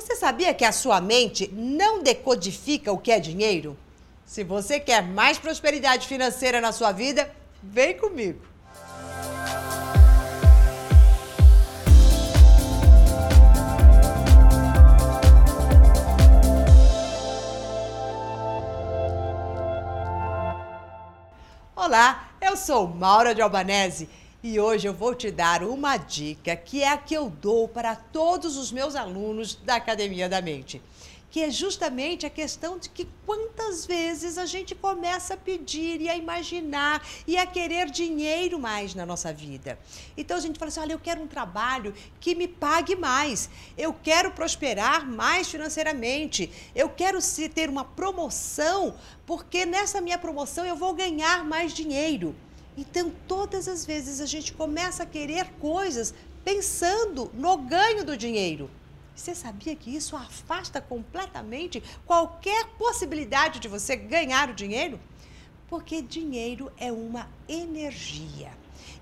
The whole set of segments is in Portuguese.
Você sabia que a sua mente não decodifica o que é dinheiro? Se você quer mais prosperidade financeira na sua vida, vem comigo. Olá, eu sou Maura de Albanese e hoje eu vou te dar uma dica que é a que eu dou para todos os meus alunos da Academia da Mente. Que é justamente a questão de que quantas vezes a gente começa a pedir e a imaginar e a querer dinheiro mais na nossa vida. Então a gente fala assim: olha, eu quero um trabalho que me pague mais, eu quero prosperar mais financeiramente, eu quero ter uma promoção, porque nessa minha promoção eu vou ganhar mais dinheiro. Então, todas as vezes a gente começa a querer coisas pensando no ganho do dinheiro. Você sabia que isso afasta completamente qualquer possibilidade de você ganhar o dinheiro? Porque dinheiro é uma energia.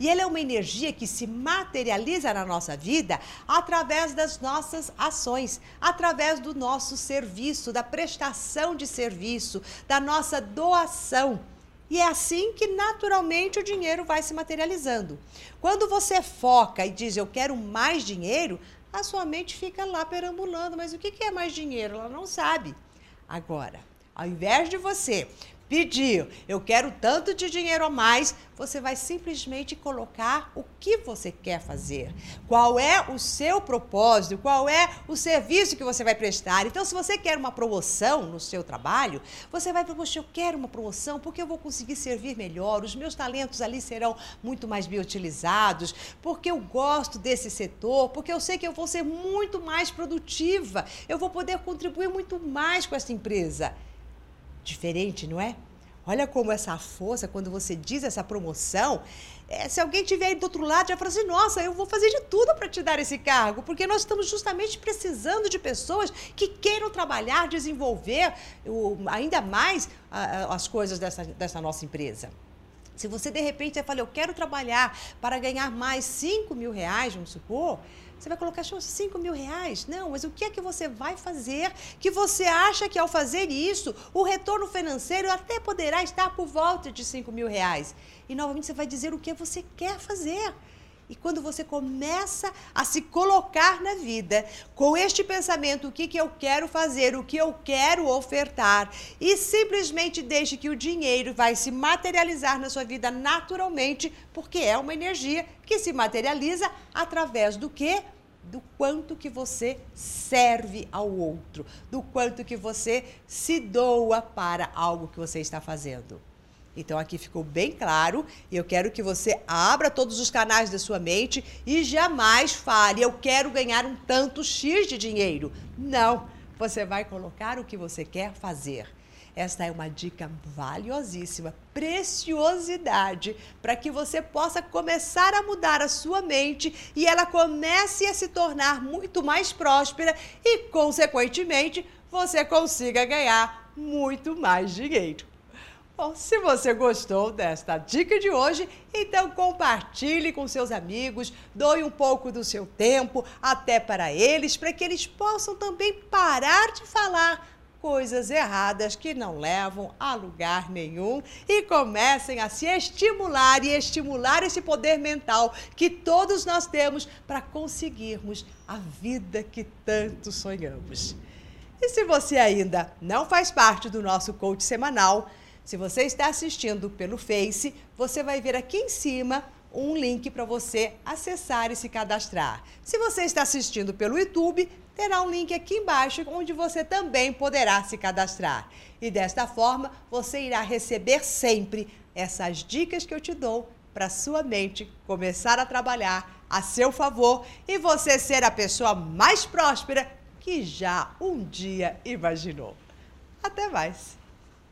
E ele é uma energia que se materializa na nossa vida através das nossas ações, através do nosso serviço, da prestação de serviço, da nossa doação. E é assim que naturalmente o dinheiro vai se materializando. Quando você foca e diz eu quero mais dinheiro, a sua mente fica lá perambulando. Mas o que é mais dinheiro? Ela não sabe. Agora, ao invés de você pedir, eu quero tanto de dinheiro a mais, você vai simplesmente colocar o que você quer fazer. Qual é o seu propósito, qual é o serviço que você vai prestar. Então, se você quer uma promoção no seu trabalho, você vai para eu quero uma promoção porque eu vou conseguir servir melhor, os meus talentos ali serão muito mais bem utilizados, porque eu gosto desse setor, porque eu sei que eu vou ser muito mais produtiva, eu vou poder contribuir muito mais com essa empresa diferente, não é? Olha como essa força, quando você diz essa promoção, é, se alguém tiver aí do outro lado, já fala assim: nossa, eu vou fazer de tudo para te dar esse cargo, porque nós estamos justamente precisando de pessoas que queiram trabalhar, desenvolver o, ainda mais a, as coisas dessa, dessa nossa empresa. Se você de repente fala, eu quero trabalhar para ganhar mais 5 mil reais, vamos supor, você vai colocar 5 mil reais? Não, mas o que é que você vai fazer que você acha que ao fazer isso, o retorno financeiro até poderá estar por volta de 5 mil reais? E novamente você vai dizer o que você quer fazer. E quando você começa a se colocar na vida com este pensamento, o que, que eu quero fazer, o que eu quero ofertar, e simplesmente deixe que o dinheiro vai se materializar na sua vida naturalmente, porque é uma energia que se materializa através do que? do quanto que você serve ao outro, do quanto que você se doa para algo que você está fazendo. Então aqui ficou bem claro e eu quero que você abra todos os canais da sua mente e jamais fale eu quero ganhar um tanto X de dinheiro. Não, você vai colocar o que você quer fazer. Esta é uma dica valiosíssima, preciosidade, para que você possa começar a mudar a sua mente e ela comece a se tornar muito mais próspera e, consequentemente, você consiga ganhar muito mais dinheiro. Bom, se você gostou desta dica de hoje, então compartilhe com seus amigos, doe um pouco do seu tempo até para eles, para que eles possam também parar de falar coisas erradas que não levam a lugar nenhum e comecem a se estimular e estimular esse poder mental que todos nós temos para conseguirmos a vida que tanto sonhamos. E se você ainda não faz parte do nosso coach semanal, se você está assistindo pelo Face, você vai ver aqui em cima um link para você acessar e se cadastrar. Se você está assistindo pelo YouTube, terá um link aqui embaixo onde você também poderá se cadastrar. E desta forma, você irá receber sempre essas dicas que eu te dou para sua mente começar a trabalhar a seu favor e você ser a pessoa mais próspera que já um dia imaginou. Até mais!